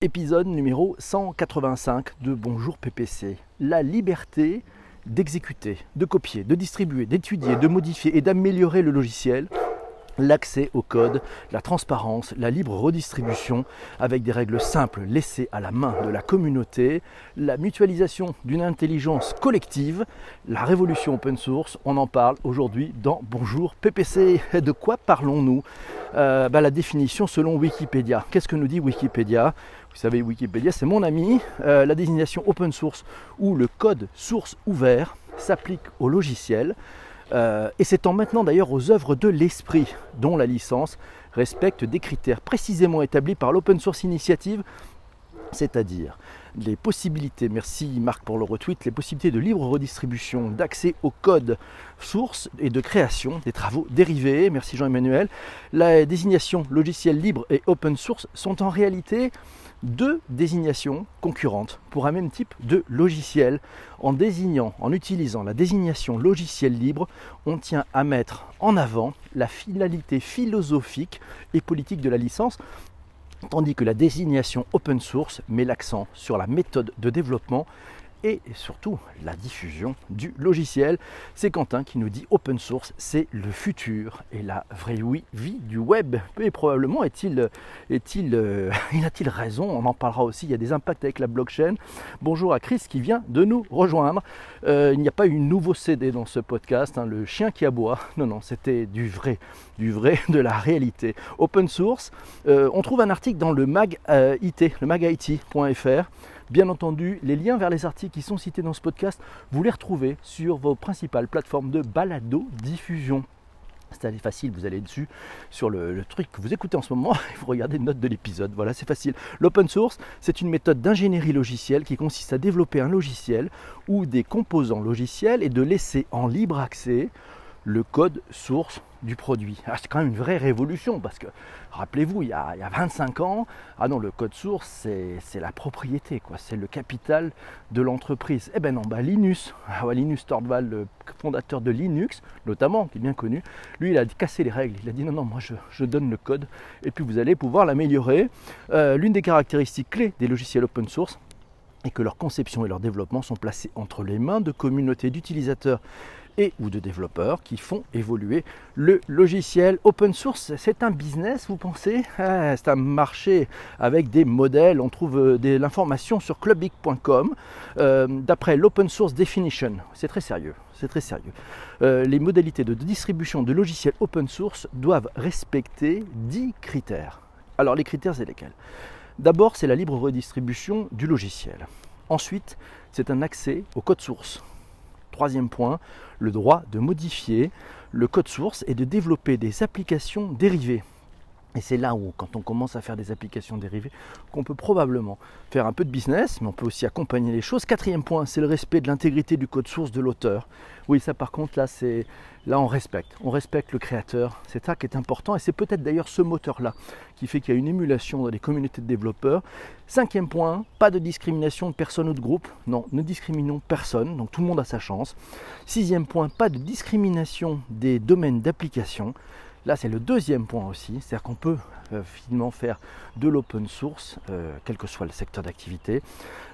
Épisode numéro 185 de Bonjour PPC. La liberté d'exécuter, de copier, de distribuer, d'étudier, de modifier et d'améliorer le logiciel l'accès au code, la transparence, la libre redistribution avec des règles simples laissées à la main de la communauté, la mutualisation d'une intelligence collective, la révolution open source, on en parle aujourd'hui dans Bonjour PPC. De quoi parlons-nous? Euh, bah, La définition selon Wikipédia. Qu'est-ce que nous dit Wikipédia? Vous savez, Wikipédia c'est mon ami. Euh, la désignation open source ou le code source ouvert s'applique au logiciel euh, et s'étend maintenant d'ailleurs aux œuvres de l'esprit, dont la licence respecte des critères précisément établis par l'Open Source Initiative, c'est-à-dire les possibilités, merci Marc pour le retweet, les possibilités de libre redistribution, d'accès au code source et de création des travaux dérivés, merci Jean-Emmanuel. La désignation logiciel libre et open source sont en réalité deux désignations concurrentes pour un même type de logiciel. En désignant, en utilisant la désignation logiciel libre, on tient à mettre en avant la finalité philosophique et politique de la licence, tandis que la désignation open source met l'accent sur la méthode de développement et surtout la diffusion du logiciel. C'est Quentin qui nous dit open source, c'est le futur et la vraie vie du web. Et probablement est-il, est-il, euh, il a-t-il raison? On en parlera aussi. Il y a des impacts avec la blockchain. Bonjour à Chris qui vient de nous rejoindre. Euh, il n'y a pas eu nouveau CD dans ce podcast. Hein, le chien qui aboie. Non, non, c'était du vrai, du vrai, de la réalité. Open source. Euh, on trouve un article dans le mag IT, le magit.fr Bien entendu, les liens vers les articles qui sont cités dans ce podcast, vous les retrouvez sur vos principales plateformes de balado-diffusion. C'est assez facile, vous allez dessus sur le, truc que vous écoutez en ce moment et vous regardez une note de l'épisode. Voilà, c'est facile. L'open source, c'est une méthode d'ingénierie logicielle qui consiste à développer un logiciel ou des composants logiciels et de laisser en libre accès le code source du produit. Ah, c'est quand même une vraie révolution parce que, rappelez-vous, il, y a 25 ans, ah non, le code source, c'est la propriété, quoi, c'est le capital de l'entreprise. Eh ben non, bah Linus, ah Linus Torvald, le fondateur de Linux, notamment, qui est bien connu, lui, il a cassé les règles. Il a dit non, non, moi je, donne le code et puis vous allez pouvoir l'améliorer. Euh, l'une des caractéristiques clés des logiciels open source, est que leur conception et leur développement sont placés entre les mains de communautés d'utilisateurs et ou de développeurs qui font évoluer le logiciel. Open source, c'est un business, vous pensez? Ah, C'est un marché avec des modèles. On trouve euh, de l'information sur clubic.com euh, d'après l'Open Source Definition. C'est très sérieux. C'est très sérieux. Euh, les modalités de distribution de logiciels open source doivent respecter 10 critères. Alors les critères, c'est lesquels? D'abord, c'est la libre redistribution du logiciel. Ensuite, c'est un accès au code source. Troisième point, le droit de modifier le code source et de développer des applications dérivées. Et c'est là où, quand on commence à faire des applications dérivées, qu'on peut probablement faire un peu de business, mais on peut aussi accompagner les choses. Quatrième point, c'est le respect de l'intégrité du code source de l'auteur. Oui, ça par contre, là, c'est là on respecte, on respecte le créateur. C'est ça qui est important, et c'est peut-être d'ailleurs ce moteur-là qui fait qu'il y a une émulation dans les communautés de développeurs. Cinquième point, pas de discrimination de personne ou de groupe. Non, ne discriminons personne, donc tout le monde a sa chance. Sixième point, pas de discrimination des domaines d'application. Là, c'est le deuxième point aussi, c'est-à-dire qu'on peut euh, finalement faire de l'open source, euh, quel que soit le secteur d'activité.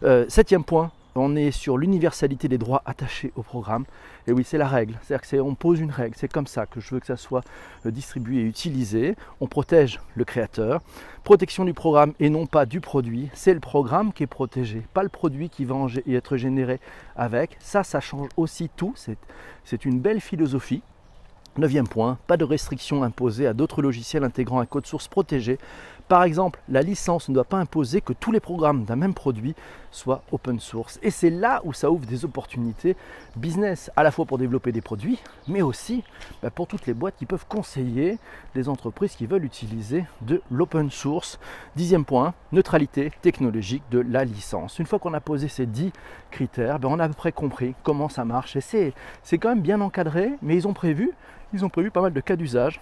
Euh, septième point, on est sur l'universalité des droits attachés au programme. Et oui, c'est la règle. C'est-à-dire qu'on pose une règle. C'est comme ça que je veux que ça soit distribué et utilisé. On protège le créateur. Protection du programme et non pas du produit. C'est le programme qui est protégé, pas le produit qui va être généré avec. Ça, ça change aussi tout. C'est une belle philosophie. Neuvième point, pas de restrictions imposées à d'autres logiciels intégrant un code source protégé. Par exemple, la licence ne doit pas imposer que tous les programmes d'un même produit soient open source. Et c'est là où ça ouvre des opportunités business, à la fois pour développer des produits, mais aussi bah, pour toutes les boîtes qui peuvent conseiller des entreprises qui veulent utiliser de l'open source. Dixième point, neutralité technologique de la licence. Une fois qu'on a posé ces dix critères, bah, on a à peu près compris comment ça marche. Et c'est quand même bien encadré, mais ils ont prévu ils ont prévu pas mal de cas d'usage.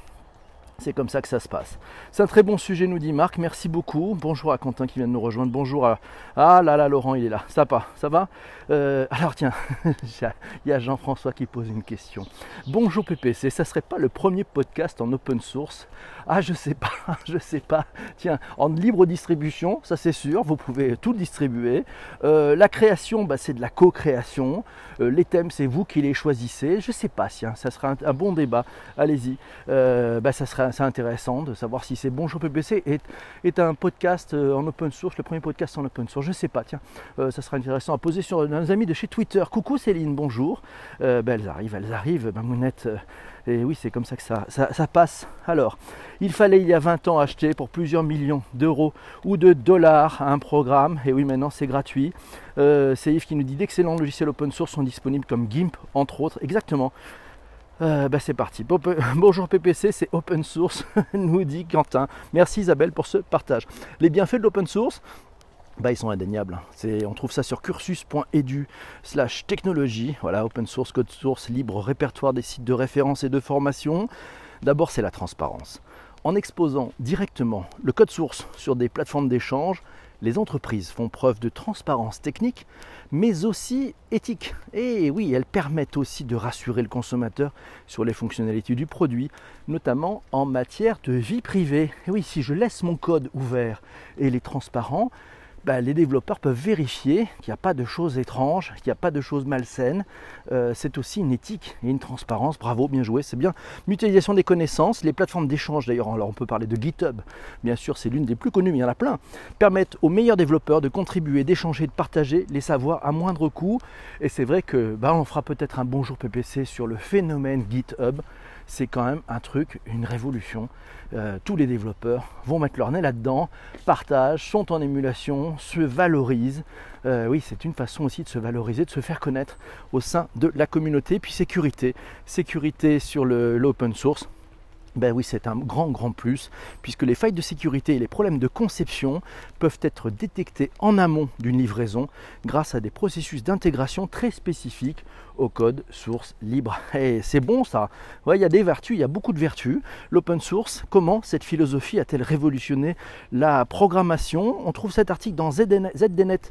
C'est comme ça que ça se passe. C'est un très bon sujet, nous dit Marc. Merci beaucoup. Bonjour à Quentin qui vient de nous rejoindre. Bonjour à. Ah là là, Laurent, il est là. Ça va Ça va euh, Alors tiens, il y a Jean-François qui pose une question. Bonjour PPC, ça serait pas le premier podcast en open source? Ah, je sais pas, je sais pas. Tiens, en libre distribution, ça c'est sûr, vous pouvez tout distribuer. Euh, la création, bah, c'est de la co-création. Euh, les thèmes, c'est vous qui les choisissez. Je sais pas, tiens, ça sera un, bon débat. Allez-y. Bah, ça sera c'est intéressant de savoir si c'est Bonjour PPC est, est un podcast euh, en open source, le premier podcast en open source. Je sais pas, tiens, euh, ça sera intéressant à poser sur nos amis de chez Twitter. Coucou Céline, bonjour. Euh, ben, elles arrivent, elles arrivent, Mamounette. et oui, c'est comme ça que ça, ça, passe. Alors, il fallait il y a 20 ans acheter pour plusieurs millions d'euros ou de dollars un programme. Et oui, maintenant c'est gratuit. c'est Yves qui nous dit d'excellents logiciels open source sont disponibles comme GIMP, entre autres. Exactement. Euh, bah, c'est parti. Bonjour PPC, c'est open source, nous dit Quentin. Merci Isabelle pour ce partage. Les bienfaits de l'open source, bah, ils sont indéniables. on trouve ça sur cursus.edu slash technologie. Voilà, open source, code source, libre, répertoire des sites de référence et de formation. D'abord, c'est la transparence. En exposant directement le code source sur des plateformes d'échange, les entreprises font preuve de transparence technique, mais aussi éthique. Et oui, elles permettent aussi de rassurer le consommateur sur les fonctionnalités du produit, notamment en matière de vie privée. Et oui, si je laisse mon code ouvert et il est transparent, bah, les développeurs peuvent vérifier qu'il n'y a pas de choses étranges, qu'il n'y a pas de choses malsaines. Euh, c'est aussi une éthique et une transparence. Bravo, bien joué, c'est bien. Mutualisation des connaissances, les plateformes d'échange d'ailleurs, alors on peut parler de GitHub, bien sûr c'est l'une des plus connues, mais il y en a plein, permettent aux meilleurs développeurs de contribuer, d'échanger, de partager les savoirs à moindre coût. Et c'est vrai que bah, on fera peut-être un bonjour PPC sur le phénomène GitHub c'est quand même un truc, une révolution. Euh, tous les développeurs vont mettre leur nez là-dedans, partagent, sont en émulation, se valorisent. Euh, oui, c'est une façon aussi de se valoriser, de se faire connaître au sein de la communauté. Puis sécurité, sécurité sur l'open source. Ben oui, c'est un grand, grand plus, puisque les failles de sécurité et les problèmes de conception peuvent être détectés en amont d'une livraison grâce à des processus d'intégration très spécifiques au code source libre. Et c'est bon ça. il y a des vertus, il y a beaucoup de vertus. L'open source, comment cette philosophie a-t-elle révolutionné la programmation? On trouve cet article dans zdnet.fr.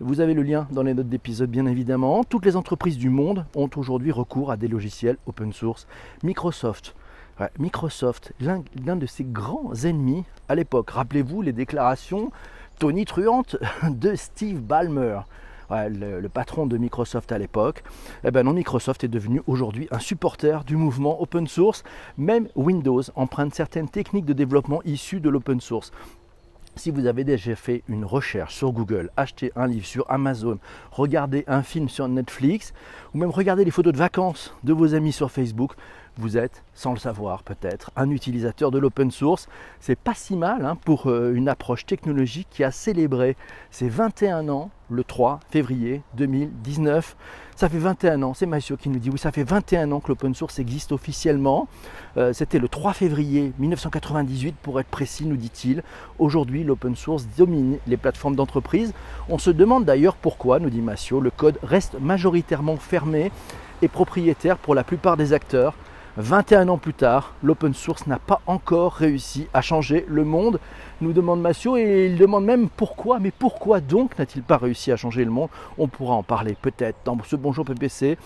Vous avez le lien dans les notes d'épisode bien évidemment. Toutes les entreprises du monde ont aujourd'hui recours à des logiciels open source. Microsoft, Microsoft, l'un de ses grands ennemis à l'époque. Rappelez-vous les déclarations tonitruantes de Steve Ballmer le, patron de Microsoft à l'époque, eh ben non, Microsoft est devenu aujourd'hui un supporter du mouvement open source. Même Windows emprunte certaines techniques de développement issues de l'open source. Si vous avez déjà fait une recherche sur Google, acheté un livre sur Amazon, regardé un film sur Netflix, ou même regardé les photos de vacances de vos amis sur Facebook, vous êtes, sans le savoir peut-être, un utilisateur de l'open source. C'est pas si mal hein, pour euh, une approche technologique qui a célébré ses 21 ans le 3 février 2019. Ça fait 21 ans, c'est Mathieu qui nous dit oui, ça fait 21 ans que l'open source existe officiellement. Euh, c'était le 3 février 1998 pour être précis, nous dit-il. Aujourd'hui, l'open source domine les plateformes d'entreprise. On se demande d'ailleurs pourquoi, nous dit Massio, le code reste majoritairement fermé et propriétaire pour la plupart des acteurs. 21 ans plus tard, l'open source n'a pas encore réussi à changer le monde, nous demande Massio, et il demande même pourquoi, mais pourquoi donc n'a-t-il pas réussi à changer le monde? On pourra en parler peut-être dans ce Bonjour PPC.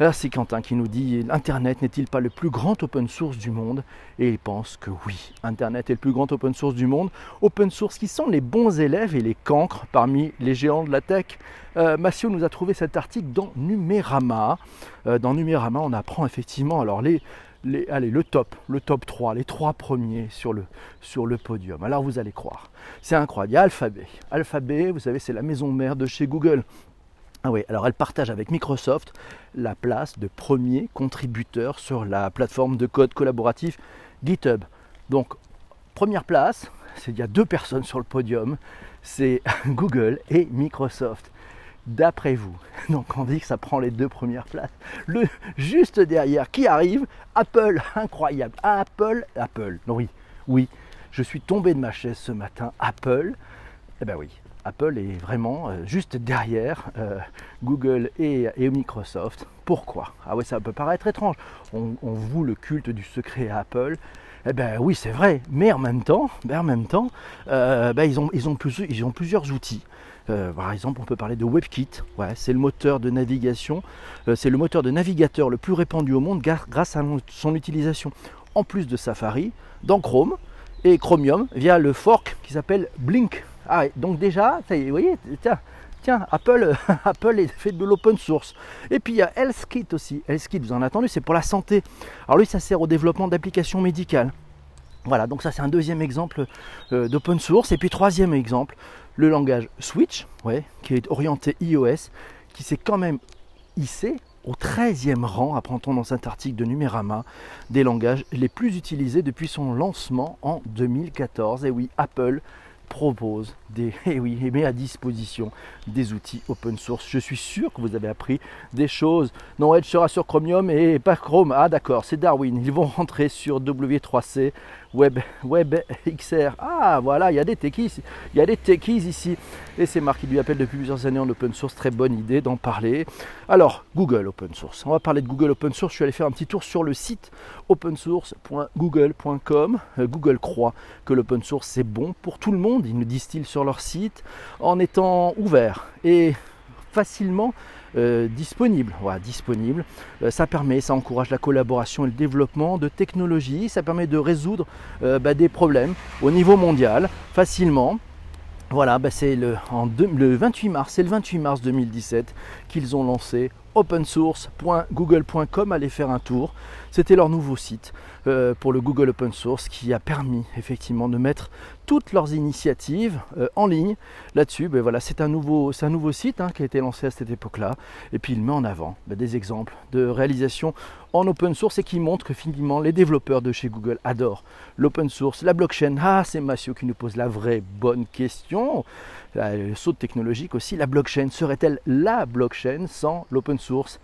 Là, c'est Quentin qui nous dit Internet n'est-il pas le plus grand open source du monde? Et il pense que oui, Internet est le plus grand open source du monde. Open source qui sont les bons élèves et les cancres parmi les géants de la tech. Euh, Massio nous a trouvé cet article dans Numérama. Euh, dans Numérama, on apprend effectivement alors les, allez, le top, le top 3, les trois premiers sur le, sur le podium. Alors vous allez croire, c'est incroyable. Il y a Alphabet. Alphabet, vous savez, c'est la maison mère de chez Google. Ah oui, alors elle partage avec Microsoft la place de premier contributeur sur la plateforme de code collaboratif GitHub. Donc, première place, il y a deux personnes sur le podium, c'est Google et Microsoft. D'après vous, donc on dit que ça prend les deux premières places. Le juste derrière qui arrive, Apple, incroyable. Apple, Apple. Non, oui, oui, je suis tombé de ma chaise ce matin. Apple Eh ben oui, Apple est vraiment euh, juste derrière euh, Google et, Microsoft. Pourquoi? Ah oui, ça peut paraître étrange. On, voue le culte du secret à Apple. Eh ben oui, c'est vrai, mais en même temps, ben, en même temps ben, ils, ont, ils, ont ils ont plusieurs outils. par exemple, on peut parler de WebKit. Ouais, c'est le moteur de navigation, c'est le moteur de navigateur le plus répandu au monde grâce à son utilisation, en plus de Safari, dans Chrome et Chromium via le fork qui s'appelle Blink. Ah, donc déjà, vous voyez, tiens, tiens, Apple, Apple fait de l'open source. Et puis il y a HealthKit aussi. HealthKit, vous en avez entendu, c'est pour la santé. Alors lui, ça sert au développement d'applications médicales. Voilà, donc ça c'est un deuxième exemple euh, d'open source. Et puis troisième exemple, le langage Switch, qui est orienté iOS, qui s'est quand même hissé au 13e rang, apprend-on dans cet article de Numérama, des langages les plus utilisés depuis son lancement en 2014. Et oui, Apple propose des, et eh oui, et met à disposition des outils open source. Je suis sûr que vous avez appris des choses. Non, Edge sera sur Chromium et pas Chrome. Ah d'accord, c'est Darwin. Ils vont rentrer sur W3C, Web, Web XR. Ah voilà, il y a des techies, il y a des techies ici. Et c'est Marc qui lui appelle depuis plusieurs années en open source. Très bonne idée d'en parler. Alors, Google open source. On va parler de Google open source. Je suis allé faire un petit tour sur le site opensource.google.com. Euh, Google croit que l'open source c'est bon pour tout le monde. Ils nous disent-ils sur leur site en étant ouvert et facilement euh, disponible. Voilà, disponible. Euh, ça permet, ça encourage la collaboration et le développement de technologies. Ça permet de résoudre bah, des problèmes au niveau mondial facilement. Voilà, bah, c'est le, le 28 mars, c'est le 28 mars 2017 qu'ils ont lancé opensource.google.com, allez faire un tour. C'était leur nouveau site euh, pour le Google Open Source qui a permis effectivement de mettre toutes leurs initiatives euh, en ligne là-dessus. Ben voilà, c'est un nouveau, un nouveau site hein, qui a été lancé à cette époque-là. Et puis il met en avant ben, des exemples de réalisation en open source et qui montre que finalement les développeurs de chez Google adorent l'open source, la blockchain. Ah, c'est Massio qui nous pose la vraie bonne question. Le saut technologique aussi. La blockchain serait-elle la blockchain sans l'open source?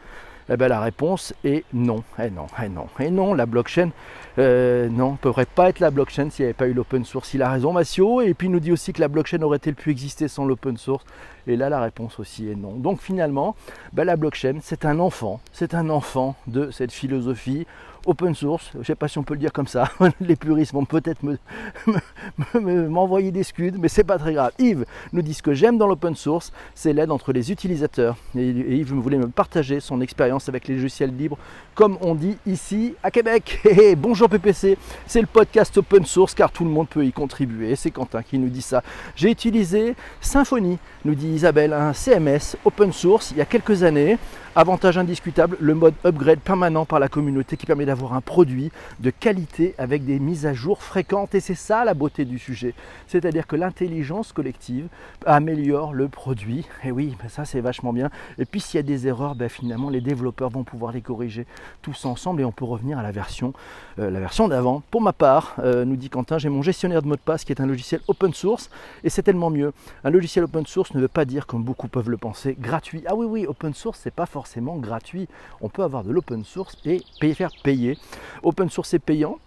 Eh bien, la réponse est non. Et eh non, et eh non, et non, la blockchain, euh, non, ne pourrait pas être la blockchain s'il n'y avait pas eu l'open source. Il a raison, Massio. Et puis il nous dit aussi que la blockchain aurait-elle pu exister sans l'open source? Et là, la réponse aussi est non. Donc finalement, ben, la blockchain, c'est un enfant, c'est un enfant de cette philosophie open source, je ne sais pas si on peut le dire comme ça, les puristes vont peut-être m'envoyer des scuds, mais c'est pas très grave. Yves nous dit ce que j'aime dans l'open source, c'est l'aide entre les utilisateurs. Et, Yves voulait me partager son expérience avec les logiciels libres, comme on dit ici à Québec. bonjour PPC, c'est le podcast open source car tout le monde peut y contribuer. C'est Quentin qui nous dit ça. J'ai utilisé Symfony, nous dit Isabelle, un CMS open source il y a quelques années. Avantage indiscutable, le mode upgrade permanent par la communauté qui permet d'avoir un produit de qualité avec des mises à jour fréquentes. Et c'est ça la beauté du sujet. C'est-à-dire que l'intelligence collective améliore le produit. Et oui, ben ça c'est vachement bien. Et puis s'il y a des erreurs, ben finalement les développeurs vont pouvoir les corriger tous ensemble et on peut revenir à la version, euh, la version d'avant. Pour ma part, euh, nous dit Quentin, j'ai mon gestionnaire de mot de passe qui est un logiciel open source et c'est tellement mieux. Un logiciel open source ne veut pas dire, comme beaucoup peuvent le penser, gratuit. Ah oui, oui, open source, c'est pas forcément forcément gratuit. On peut avoir de l'open source et payer, faire payer. Open source est payant.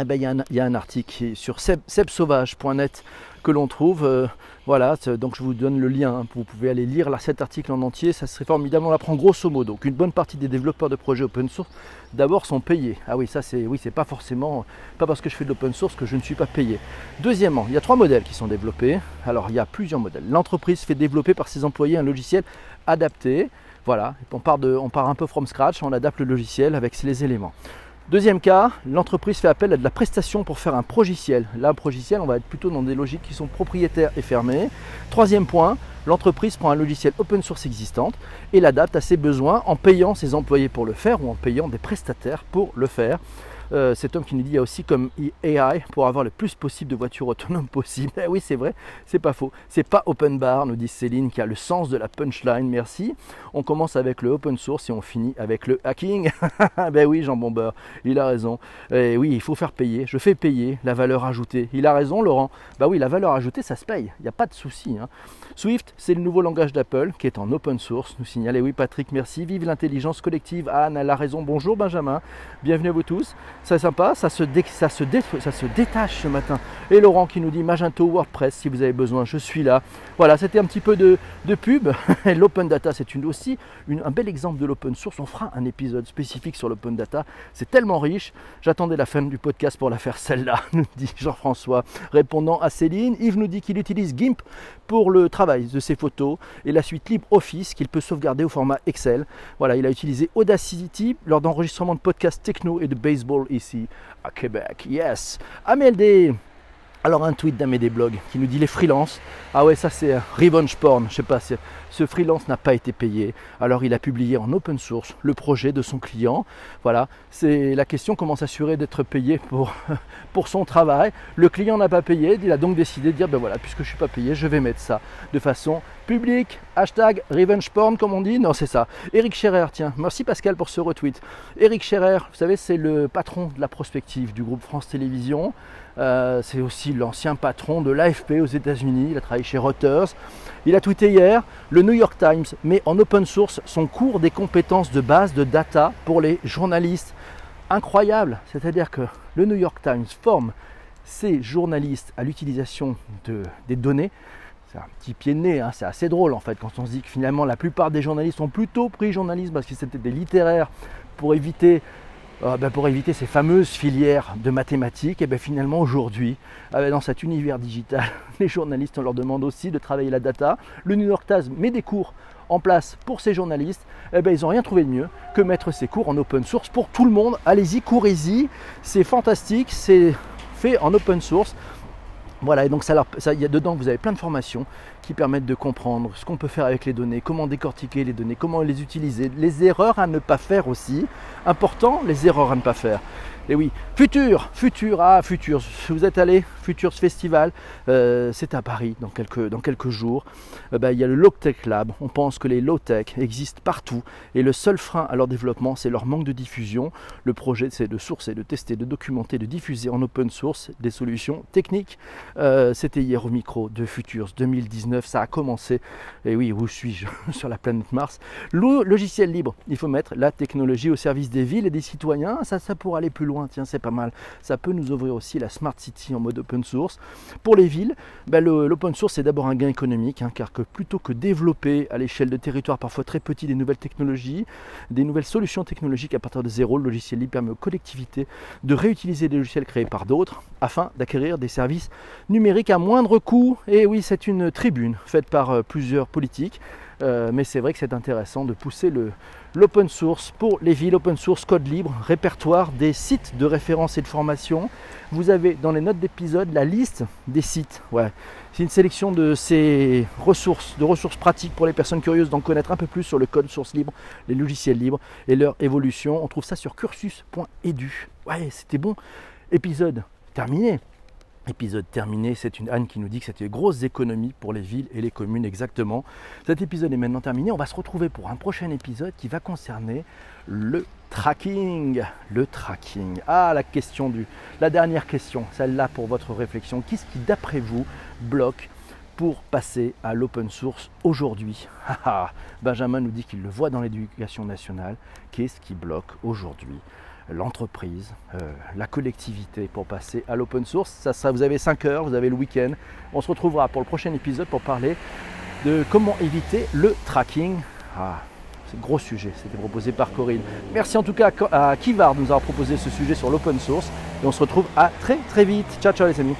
Eh ben, il, y a un, article sur sebsauvage.net que l'on trouve. Euh, voilà, donc je vous donne le lien. Hein, vous pouvez aller lire cet article en entier. Ça serait formidable. On apprend grosso modo qu'une bonne partie des développeurs de projets open source d'abord sont payés. Ah oui, ça c'est oui, c'est pas forcément pas parce que je fais de l'open source que je ne suis pas payé. Deuxièmement, il y a trois modèles qui sont développés. Alors il y a plusieurs modèles. L'entreprise fait développer par ses employés un logiciel adapté voilà, on part, un peu from scratch, on adapte le logiciel avec les éléments. Deuxième cas, l'entreprise fait appel à de la prestation pour faire un progiciel. Là, progiciel, on va être plutôt dans des logiques qui sont propriétaires et fermées. Troisième point, l'entreprise prend un logiciel open source existant et l'adapte à ses besoins en payant ses employés pour le faire ou en payant des prestataires pour le faire. Euh, cet homme qui nous dit il y a aussi comme AI pour avoir le plus possible de voitures autonomes possible. Eh oui, c'est vrai, c'est pas faux. C'est pas open bar, nous dit Céline, qui a le sens de la punchline. Merci. On commence avec le open source et on finit avec le hacking. ben oui, Jean Bomber, il a raison. Eh oui, il faut faire payer. Je fais payer la valeur ajoutée. Il a raison, Laurent. Bah oui, la valeur ajoutée, ça se paye. Il n'y a pas de souci. Hein. Swift, c'est le nouveau langage d'Apple qui est en open source. Nous signale, oui, Patrick, merci. Vive l'intelligence collective. Anne, elle a raison. Bonjour, Benjamin. Bienvenue à vous tous. C'est sympa, ça se, se ça se détache ce matin. Et Laurent qui nous dit Magento WordPress, si vous avez besoin, je suis là. Voilà, c'était un petit peu de, pub. L'open data, c'est une, aussi un bel exemple de l'open source. On fera un épisode spécifique sur l'open data. C'est tellement riche. J'attendais la fin du podcast pour la faire celle-là, nous dit Jean-François, répondant à Céline. Yves nous dit qu'il utilise GIMP pour le travail de ses photos et la suite LibreOffice qu'il peut sauvegarder au format Excel. Voilà, il a utilisé Audacity lors d'enregistrement de podcasts techno et de baseball ici à Québec. Yes. AMLD. Alors un tweet d'Amédée Blog qui nous dit les freelances. Ah ouais, ça c'est revenge porn. Je sais pas, ce freelance n'a pas été payé. Alors il a publié en open source le projet de son client. Voilà, c'est la question comment s'assurer d'être payé pour, pour son travail. Le client n'a pas payé, il a donc décidé de dire ben voilà, puisque je ne suis pas payé, je vais mettre ça de façon publique. Hashtag revenge porn comme on dit. Non, c'est ça. Eric Scherer, tiens, merci Pascal pour ce retweet. Eric Scherer, vous savez, c'est le patron de la prospective du groupe France Télévisions. Euh, c'est aussi l'ancien patron de l'AFP aux États-Unis. Il a travaillé chez Reuters. Il a tweeté hier le New York Times met en open source son cours des compétences de base de data pour les journalistes. Incroyable, c'est-à-dire que le New York Times forme ses journalistes à l'utilisation de, des données. C'est un petit pied de nez, hein. c'est assez drôle en fait quand on se dit que finalement la plupart des journalistes ont plutôt pris journalisme parce que c'était des littéraires pour éviter euh, ben, pour éviter ces fameuses filières de mathématiques, et bien finalement aujourd'hui, euh, dans cet univers digital, les journalistes, on leur demande aussi de travailler la data. Le New York Times met des cours en place pour ces journalistes, et ben, ils n'ont rien trouvé de mieux que mettre ces cours en open source pour tout le monde. Allez-y, courez-y, c'est fantastique, c'est fait en open source. Voilà, et donc ça, y a dedans, vous avez plein de formations qui permettent de comprendre ce qu'on peut faire avec les données, comment décortiquer les données, comment les utiliser, les erreurs à ne pas faire aussi. Important, les erreurs à ne pas faire. Et oui, Futur, Futur, ah Futur, vous êtes allé, Futures Festival, euh, c'est à Paris dans quelques, jours. Euh, ben, il y a le Low Tech Lab, on pense que les low tech existent partout et le seul frein à leur développement c'est leur manque de diffusion. Le projet c'est de sourcer, de tester, de documenter, de diffuser en open source des solutions techniques. Euh, c'était hier au micro de Futures 2019, ça a commencé. Et oui, où suis-je Sur la planète Mars? Logiciel libre, il faut mettre la technologie au service des villes et des citoyens, ça, ça pour aller plus loin tiens, c'est pas mal. Ça peut nous ouvrir aussi la Smart City en mode open source. Pour les villes, ben, l'open source c'est d'abord un gain économique, hein, car que plutôt que développer à l'échelle de territoires parfois très petits des nouvelles technologies, des nouvelles solutions technologiques à partir de zéro, le logiciel libre permet aux collectivités de réutiliser des logiciels créés par d'autres afin d'acquérir des services numériques à moindre coût. Et oui, c'est une tribune faite par euh, plusieurs politiques euh, mais c'est vrai que c'est intéressant de pousser l'open source pour les villes, open source, code libre, répertoire des sites de référence et de formation. Vous avez dans les notes d'épisode la liste des sites. Ouais. C'est une sélection de ces ressources, de ressources pratiques pour les personnes curieuses d'en connaître un peu plus sur le code source libre, les logiciels libres et leur évolution. On trouve ça sur cursus.edu. Ouais, c'était bon. Épisode terminé. Épisode terminé, c'est une Anne qui nous dit que c'était grosse économie pour les villes et les communes exactement. Cet épisode est maintenant terminé, on va se retrouver pour un prochain épisode qui va concerner le tracking. Le tracking. Ah, la question du... La dernière question, celle-là pour votre réflexion. Qu'est-ce qui, d'après vous, bloque pour passer à l'open source aujourd'hui? Ah, ah. Benjamin nous dit qu'il le voit dans l'éducation nationale. Qu'est-ce qui bloque aujourd'hui? L'entreprise, euh, la collectivité pour passer à l'open source. Ça vous avez 5 heures, vous avez le week-end. On se retrouvera pour le prochain épisode pour parler de comment éviter le tracking. Ah, c'est un gros sujet, c'était proposé par Corinne. Merci en tout cas à Kivar de nous avoir proposé ce sujet sur l'open source et on se retrouve à très très vite. Ciao ciao les amis.